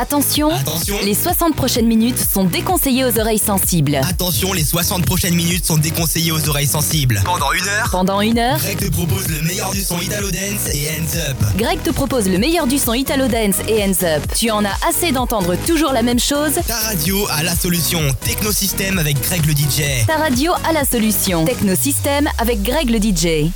Attention, Attention. les 60 prochaines minutes sont déconseillées aux oreilles sensibles. Attention, les 60 prochaines minutes sont déconseillées aux oreilles sensibles. Pendant une heure, Pendant une heure, Greg te propose le meilleur du son Italo Dance et Hands Up. Greg te propose le meilleur du son Italo Dance et Hands Up. Tu en as assez d'entendre toujours la même chose? Ta radio a la solution. Technosystème avec Greg le DJ. Ta radio a la solution. Technosystème avec Greg le DJ.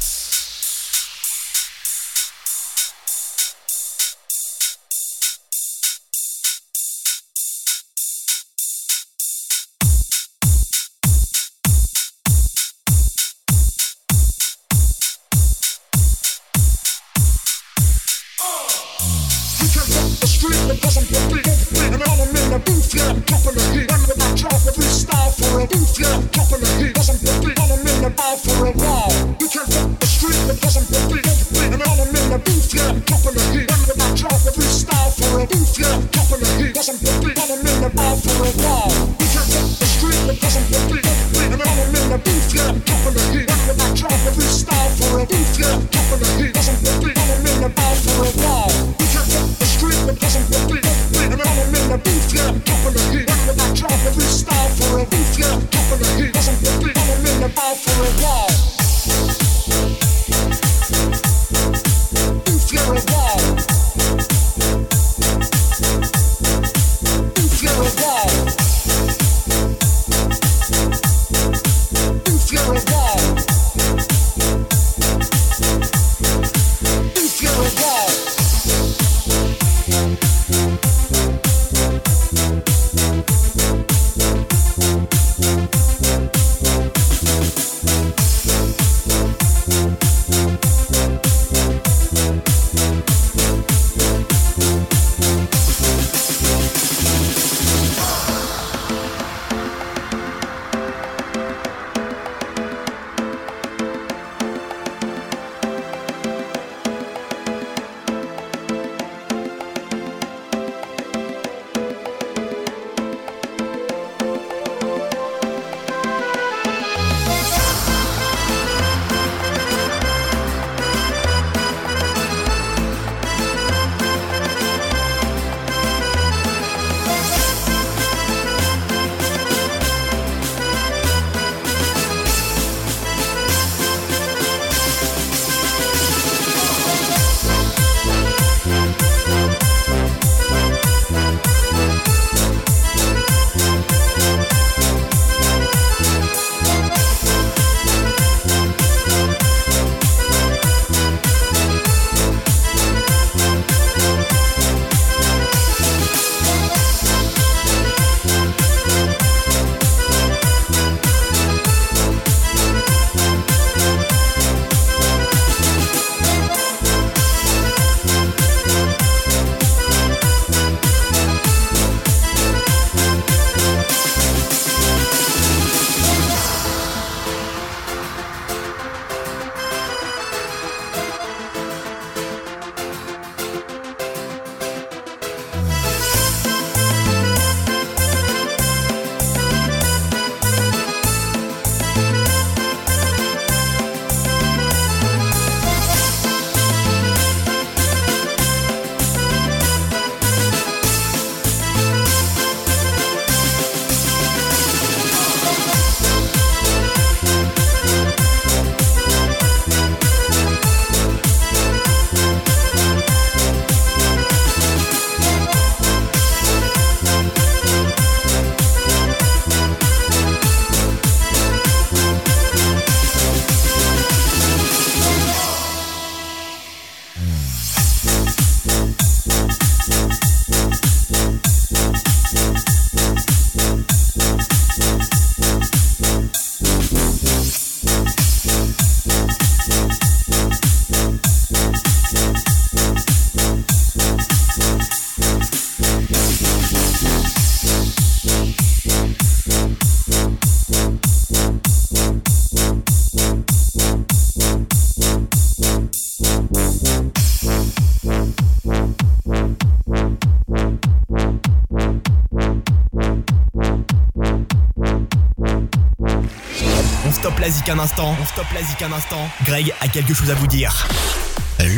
Zik. On stoppe la zik un instant. Greg a quelque chose à vous dire.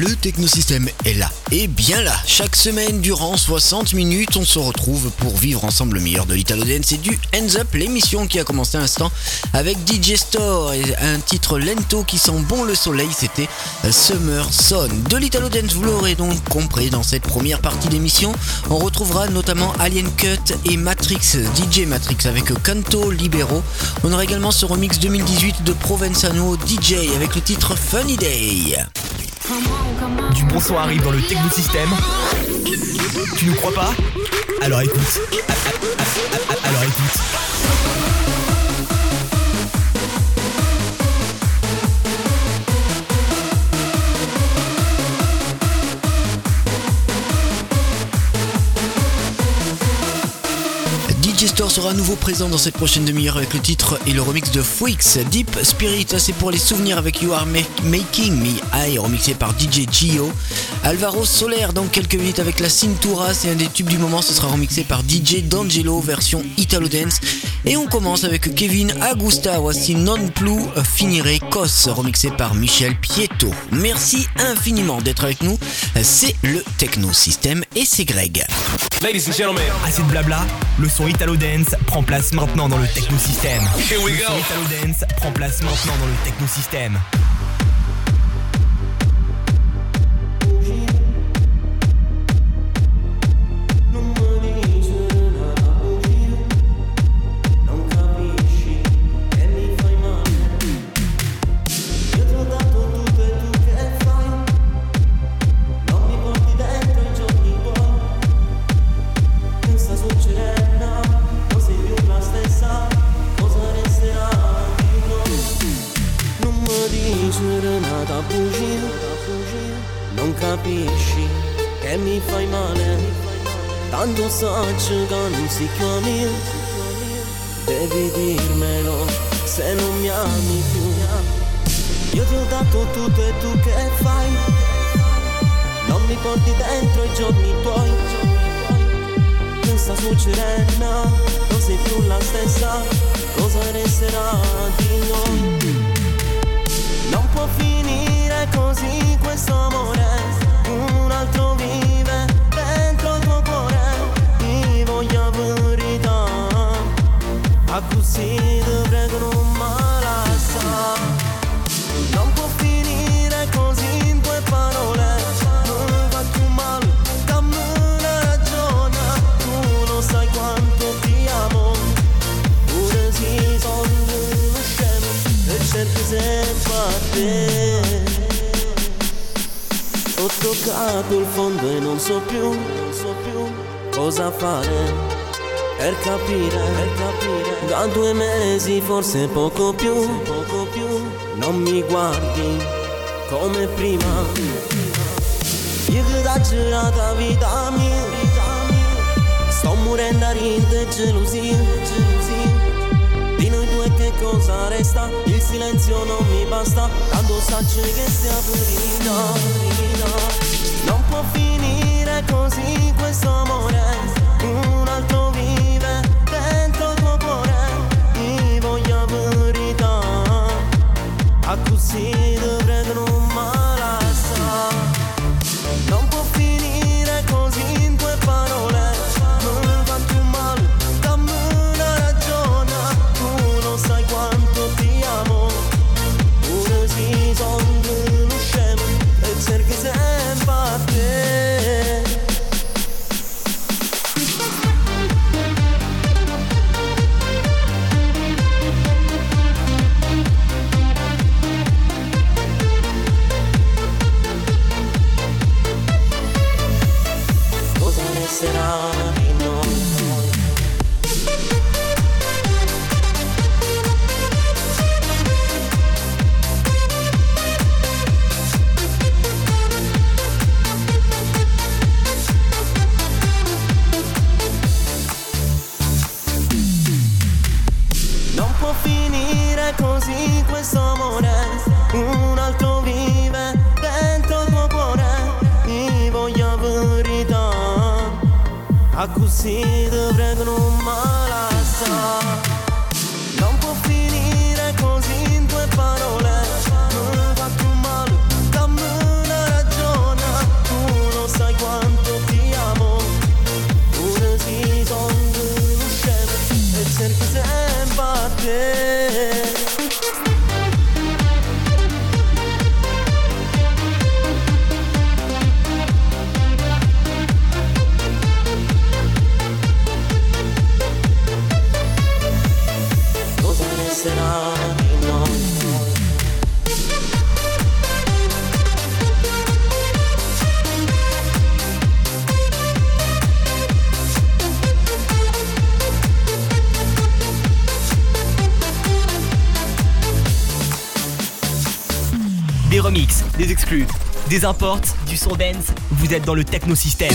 Le technosystème est là, et bien là. Chaque semaine, durant 60 minutes, on se retrouve pour vivre ensemble le meilleur de l'Italo Dance et du Hands Up, l'émission qui a commencé un instant avec DJ Store et un titre lento qui sent bon le soleil, c'était Summer Son. De l'Italo Dance, vous l'aurez donc compris dans cette première partie d'émission. On retrouvera notamment Alien Cut et Matrix, DJ Matrix avec Canto Libero. On aura également ce remix 2018 de Provenzano DJ avec le titre Funny Day. Du bon son arrive dans le technosystème. Tu nous crois pas? Alors écoute. Alors écoute. Sera à nouveau présent dans cette prochaine demi-heure avec le titre et le remix de Freaks. Deep Spirit, c'est pour les souvenirs avec You Are Making Me High, remixé par DJ Gio. Alvaro Soler dans quelques minutes avec la Cintura, c'est un des tubes du moment, ce sera remixé par DJ D'Angelo, version Italo Dance. Et on commence avec Kevin Agusta, voici Non Plus Finire Cos, remixé par Michel Pietto. Merci infiniment d'être avec nous, c'est le Techno System et c'est Greg. Ladies and gentlemen, assez de blabla, le son Italo Dance prend place maintenant dans le technosystème. Here we go. Le son Italo Dance prend place maintenant dans le technosystème. faccio Ti prego non malassa Non può finire così in due parole. Non fa più male, dammi una ragione. Tu lo sai quanto ti amo. Pure se sono uno scemo E cerchi sempre a te Ho toccato il fondo e non so più, non so più cosa fare per capire, per capire. Da due mesi, forse poco più, poco più. Non mi guardi come prima. Io che da girata vita mia, sto morendo a rinte gelosia, gelosia. Di noi due che cosa resta? Il silenzio non mi basta, tanto sacci che sia finita, non può finire così questo amore un altro vive a così see. Des imports, du son dance, vous êtes dans le technosystème.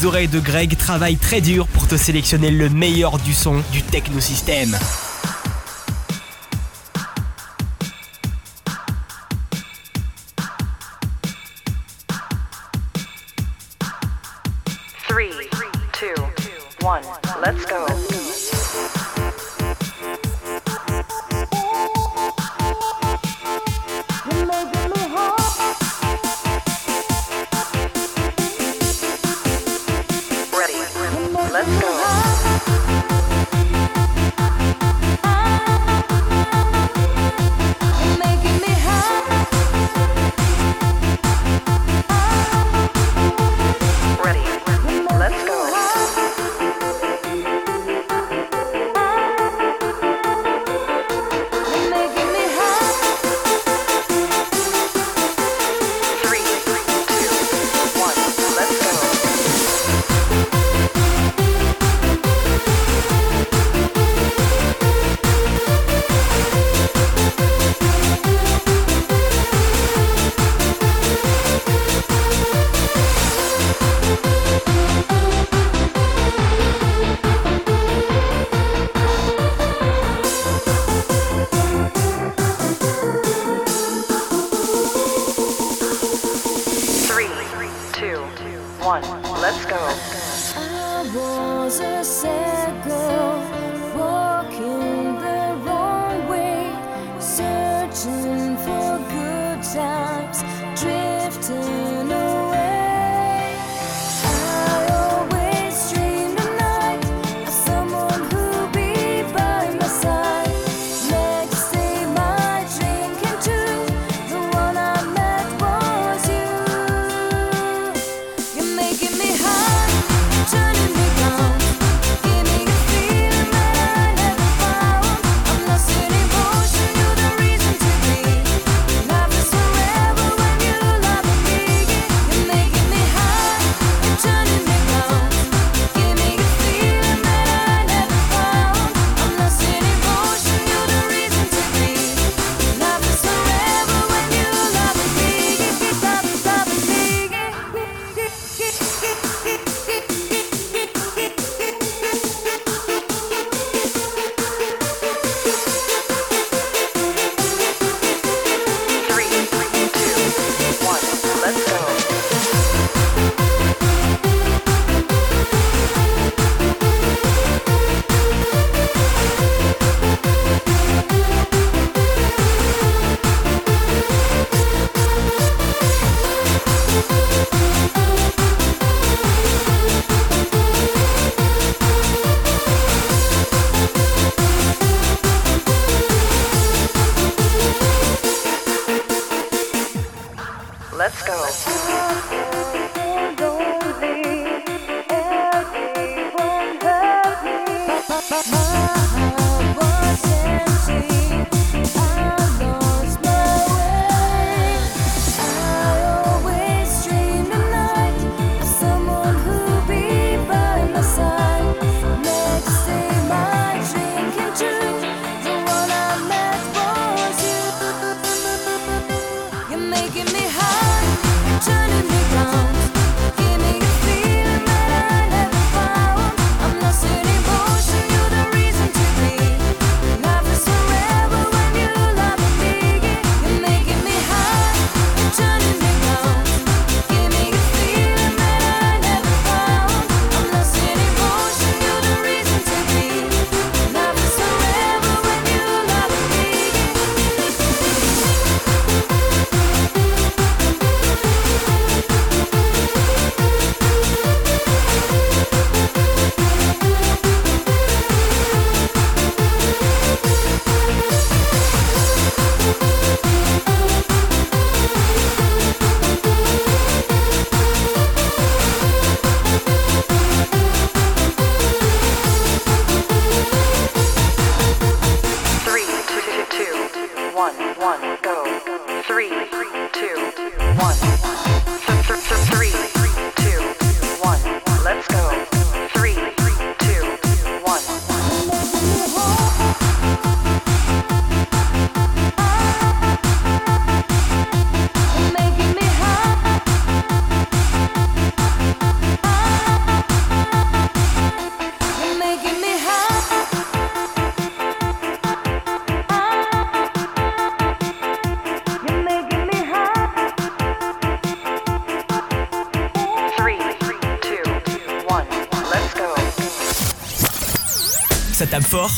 les oreilles de Greg travaillent très dur pour te sélectionner le meilleur du son du technosystème. Let's go.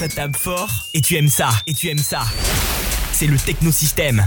Ça tape fort, et tu aimes ça, et tu aimes ça. C'est le technosystème.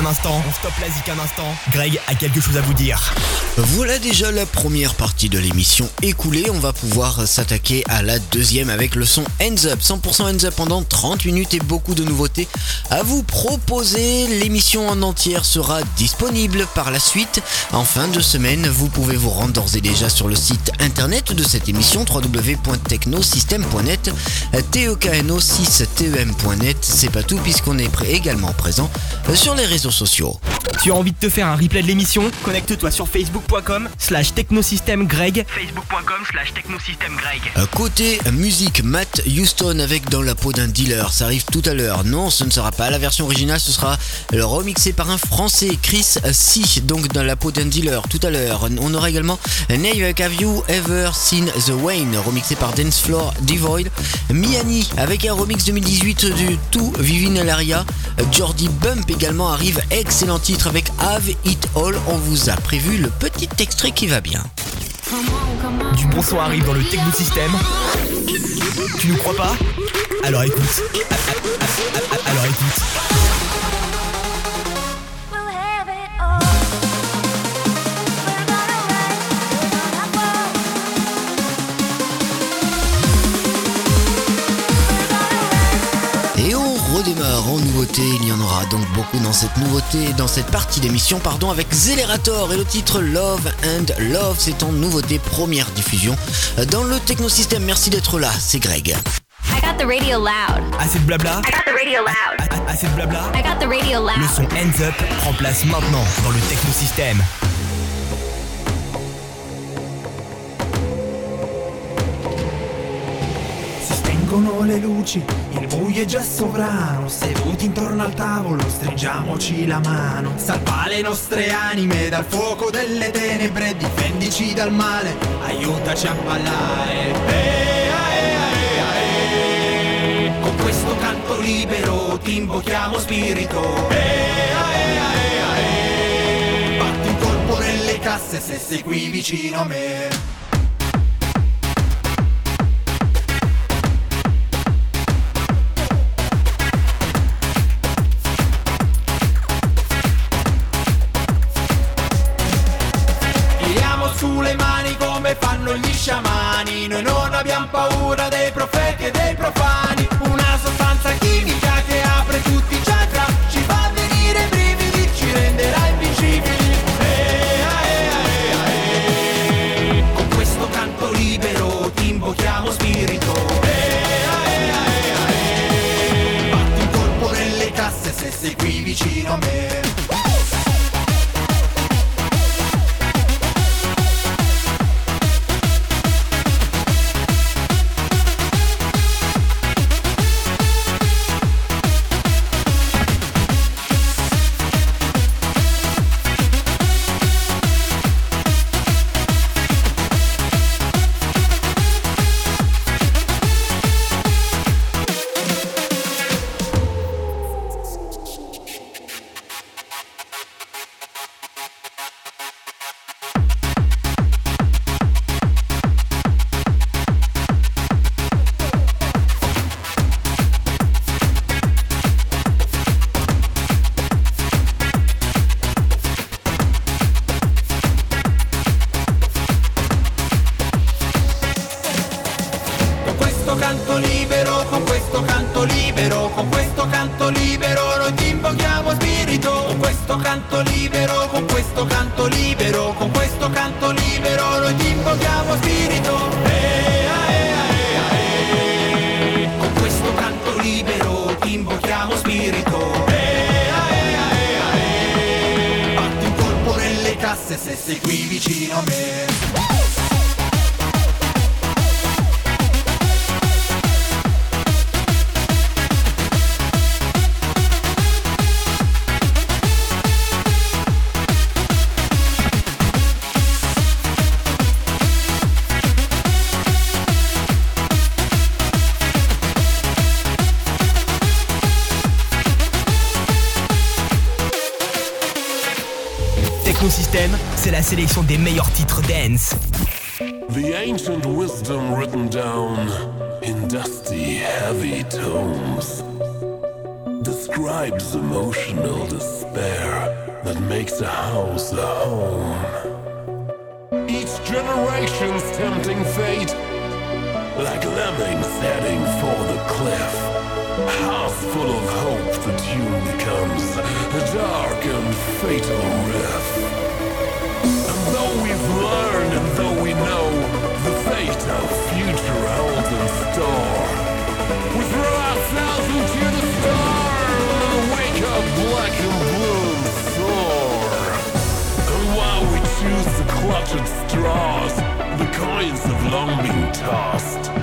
Un instant. On stoppe la zik un instant. Greg a quelque chose à vous dire. Voilà déjà la première partie de l'émission écoulée. On va pouvoir s'attaquer à la deuxième avec le son Hands Up. 100% Hands Up pendant 30 minutes et beaucoup de nouveautés à vous proposer. L'émission en entière sera disponible par la suite. En fin de semaine, vous pouvez vous rendre d'ores et déjà sur le site internet de cette émission www.technosystem.net tekno6tem.net. C'est pas tout puisqu'on est également présent sur les réseaux sociaux. Tu as envie de te faire un replay de l'émission Connecte-toi sur facebook.com slash technosystemgreg facebook.com slash technosystemgreg Côté musique, Matt Houston avec Dans la peau d'un dealer, ça arrive tout à l'heure. Non, ce ne sera pas la version originale, ce sera le remixé par un français, Chris C, donc Dans la peau d'un dealer, tout à l'heure. On aura également Nave avec Have You Ever Seen The Wayne, remixé par Dance Floor Devoid. Miani avec un remix 2018 du tout Vivine Laria. Jordi Bump également arrive, excellent titre avec Have It All. On vous a prévu le petit extrait qui va bien. Du bon son arrive dans le Techno System. Tu nous crois pas? Alors écoute. Alors écoute. En nouveauté, il y en aura donc beaucoup dans cette nouveauté, dans cette partie d'émission, pardon, avec Zellerator et le titre Love and Love, c'est en nouveauté première diffusion dans le Technosystème. Merci d'être là, c'est Greg. I got the radio loud. Assez de blabla? I got the radio loud. A- a- Assez de blabla? I got the radio Le loud. son Hands Up prend place maintenant dans le Technosystème. Si spengono le luci, buio è già sovrano Seduti intorno al tavolo, stringiamoci la mano Salva le nostre anime dal fuoco delle tenebre Difendici dal male, aiutaci a ballare Eh, ae, ae, ae. Con questo canto libero ti invochiamo spirito Eh, ae, ae. Batti un colpo nelle casse se sei qui vicino a me C'est la sélection des meilleurs titres dance. The ancient wisdom written down in dusty, heavy tomes. Describes emotional despair that makes a house a home. Each generation's tempting fate, like lemmings heading for the cliff. House full of hope, the tune becomes a dark and fatal riff. And though we know the fate of future holds in store, we throw ourselves into the storm wake up black and blue and while we choose clutch straws, the long been tossed.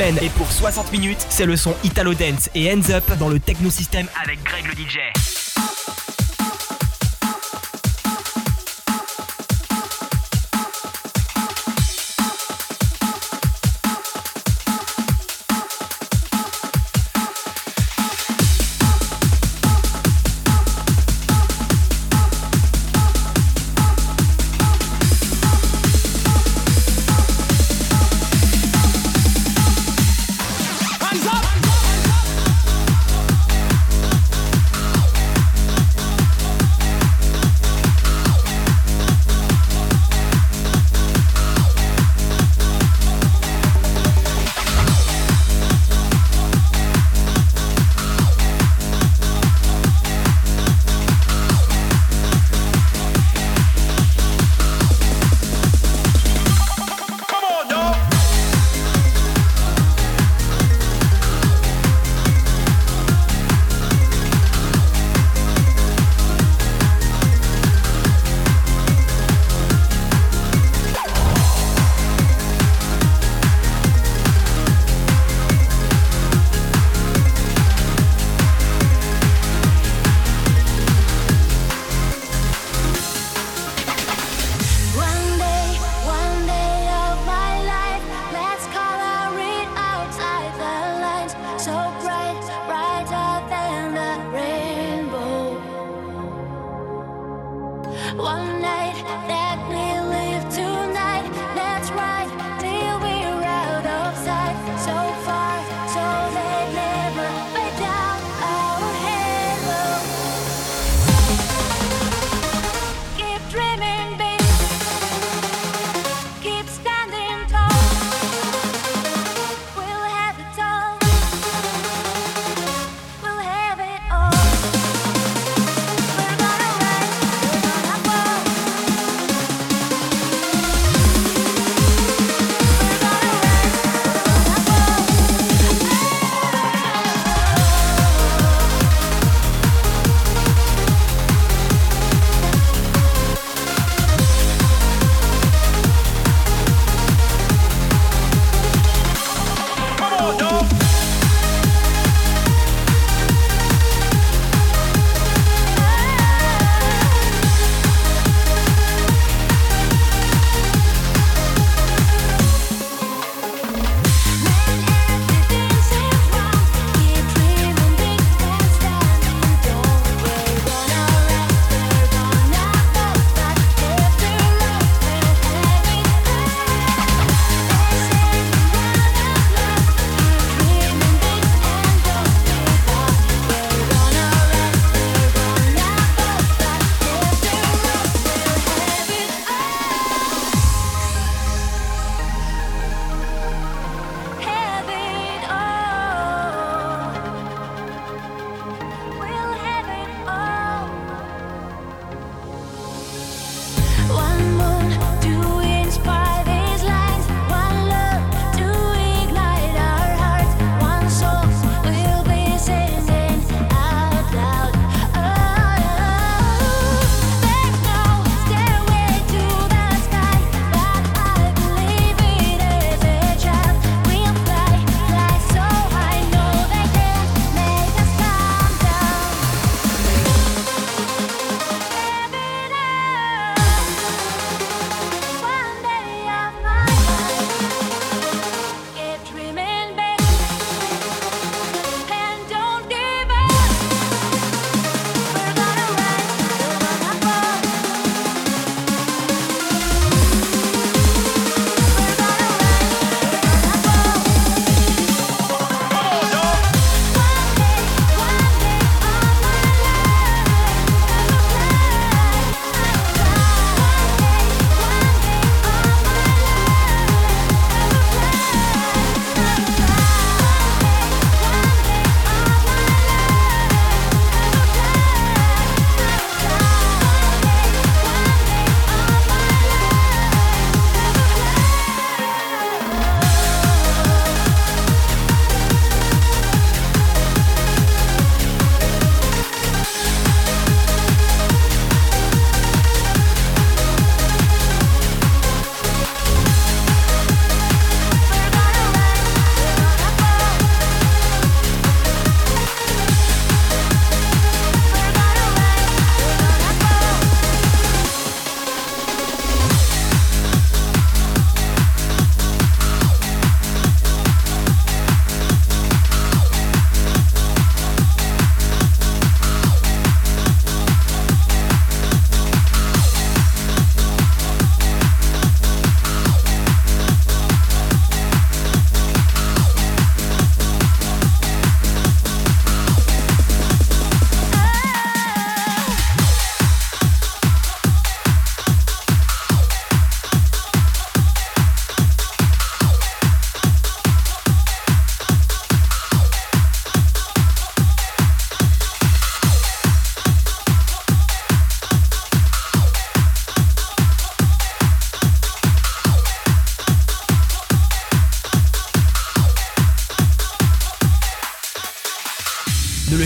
Et pour 60 minutes, c'est le son Italo Dance et Hands Up dans le Techno System avec Greg le DJ.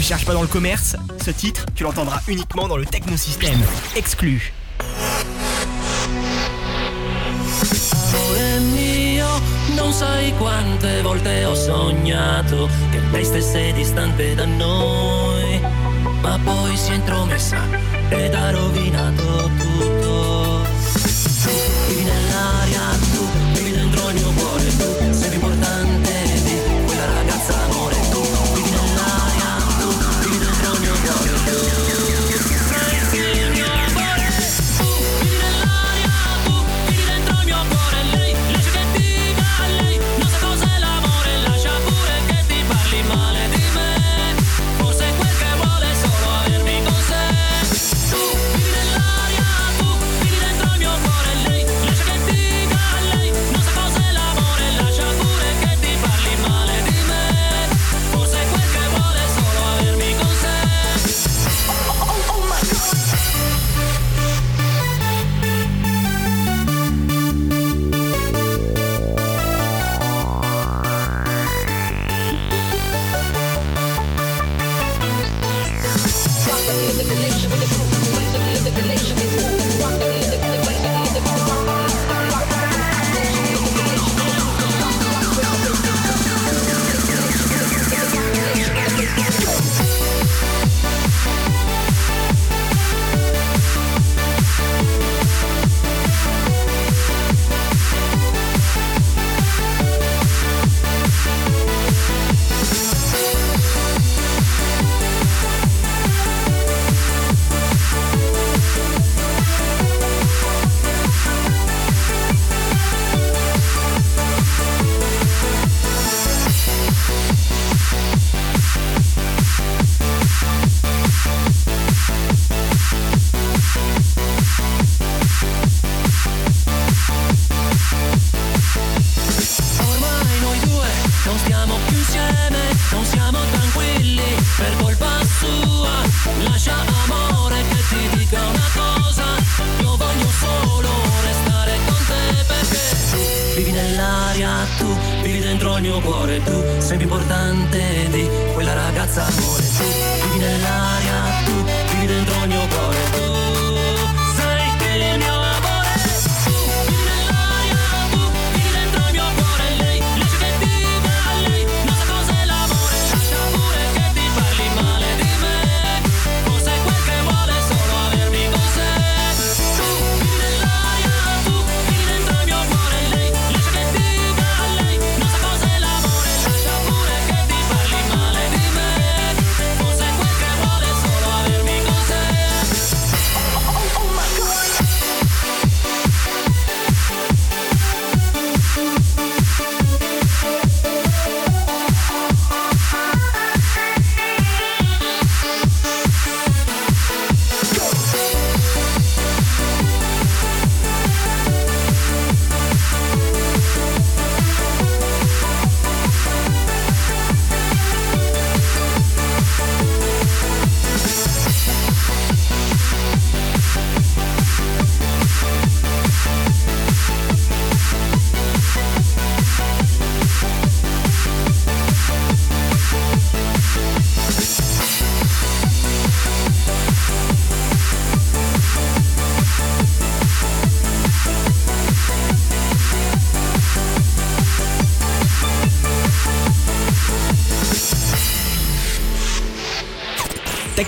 Cherche pas dans le commerce, ce titre, tu l'entendras uniquement dans le technosystème. Exclu.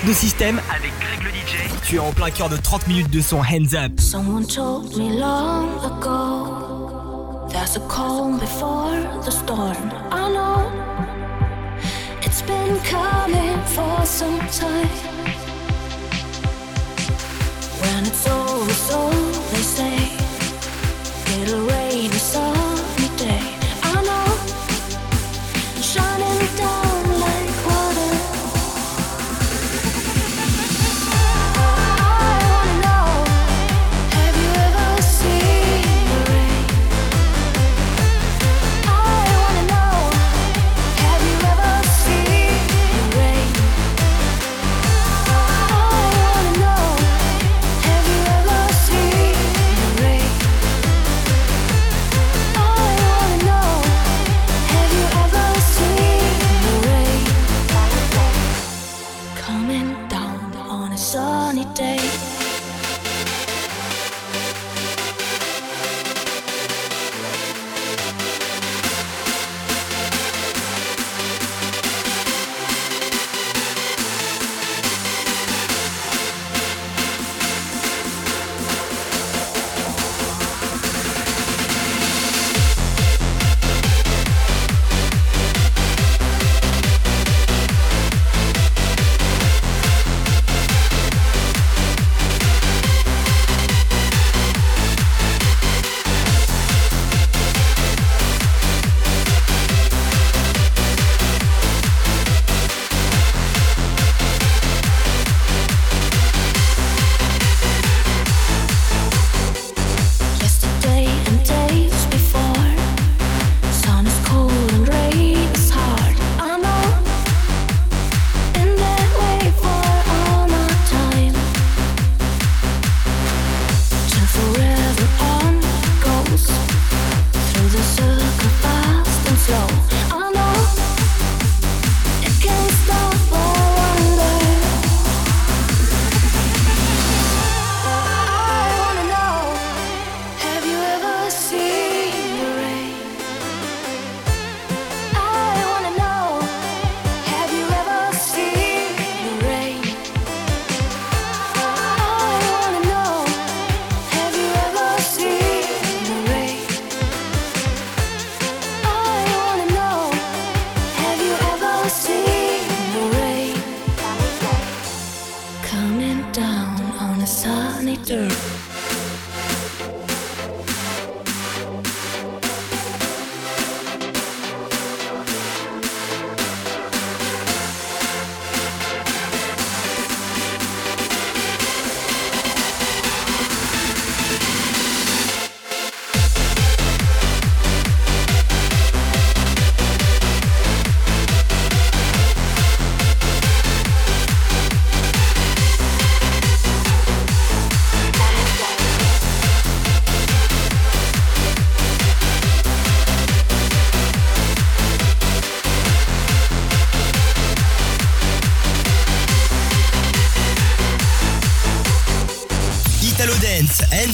de système avec Greg le DJ. Tu es en plein cœur de 30 minutes de son hands up. Someone told me long ago There's a calm before the storm. I know it's been coming for some time. When it's over, so they say, get away.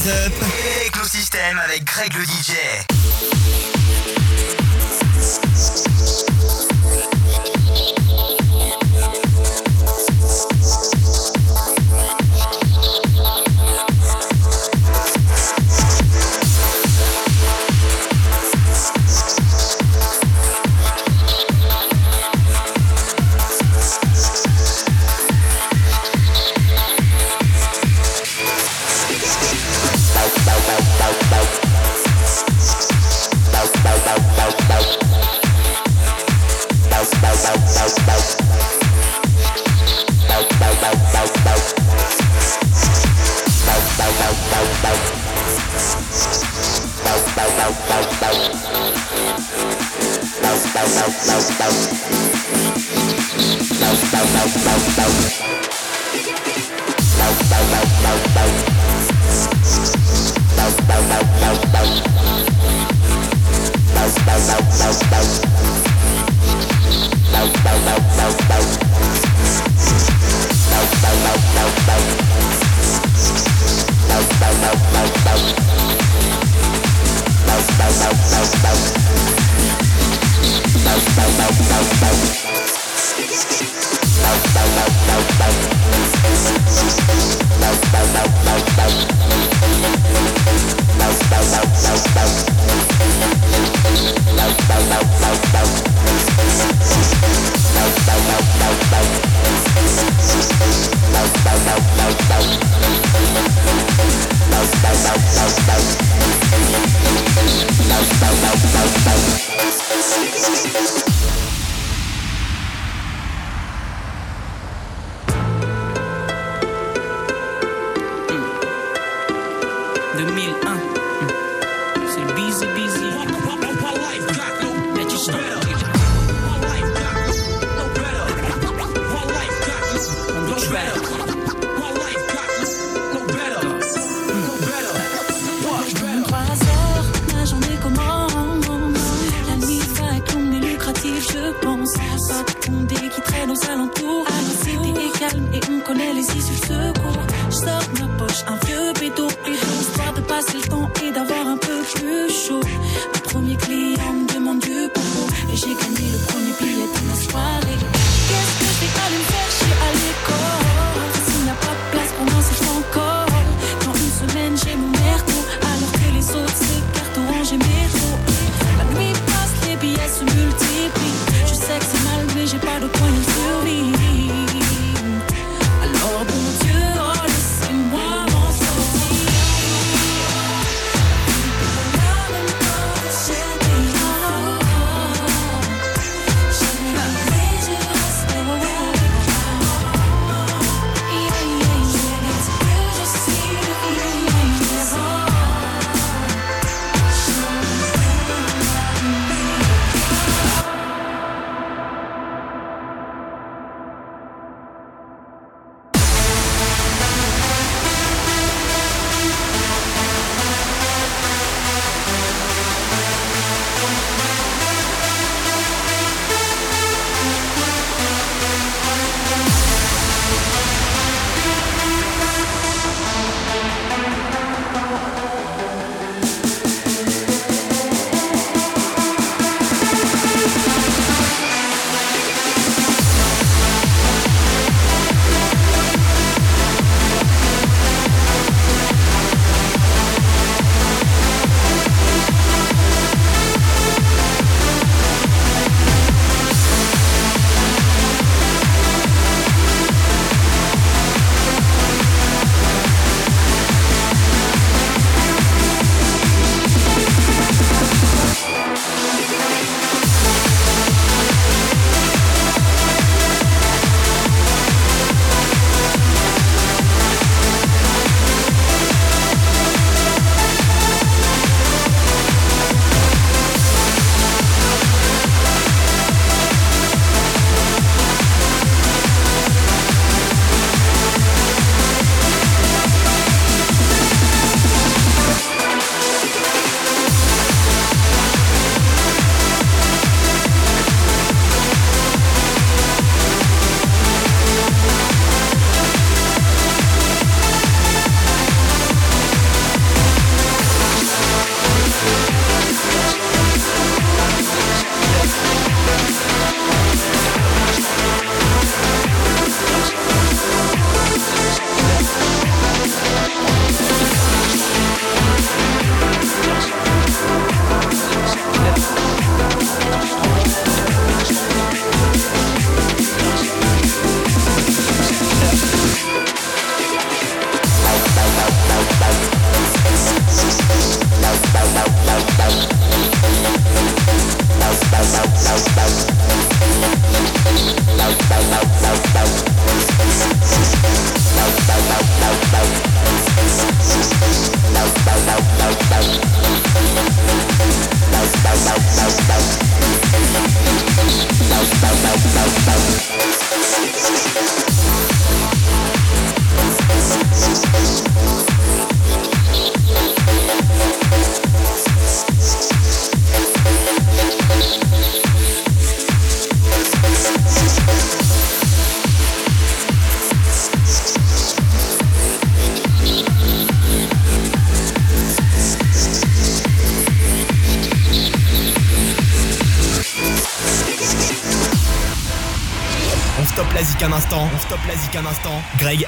Up. Avec Greg le DJ.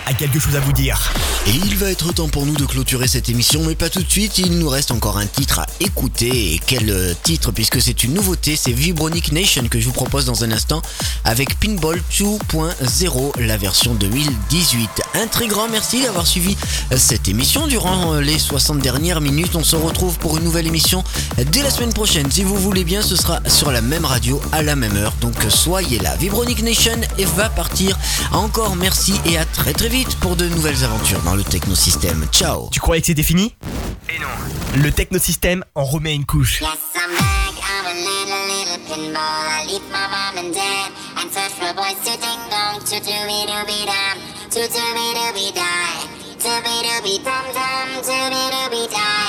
A quelque chose à vous dire. Et il va être temps pour nous de clôturer cette émission, mais pas tout de suite, il nous reste encore un titre à écouter. Et quel euh, titre, puisque c'est une nouveauté, c'est Vibronic Nation que je vous propose dans un instant avec Pinball 2.0, la version 2018. Un très grand merci d'avoir suivi euh, cette émission durant euh, les 60 dernières minutes. On se retrouve pour une nouvelle émission dès la semaine prochaine. Si vous voulez bien, ce sera sur la même radio à la même heure, donc soyez là. Vibronic Nation et va partir. Encore merci et à très très vite pour de nouvelles aventures dans le technosystème. Ciao Tu croyais que c'était fini? Et non. Le technosystème en remet une couche. Yes, I'm back. I'm a little, little pinball. I leave my mom and dad and search for boys to ding dong, to do me do be dum, to do me do be die, to be do be dum dum, to be do be die.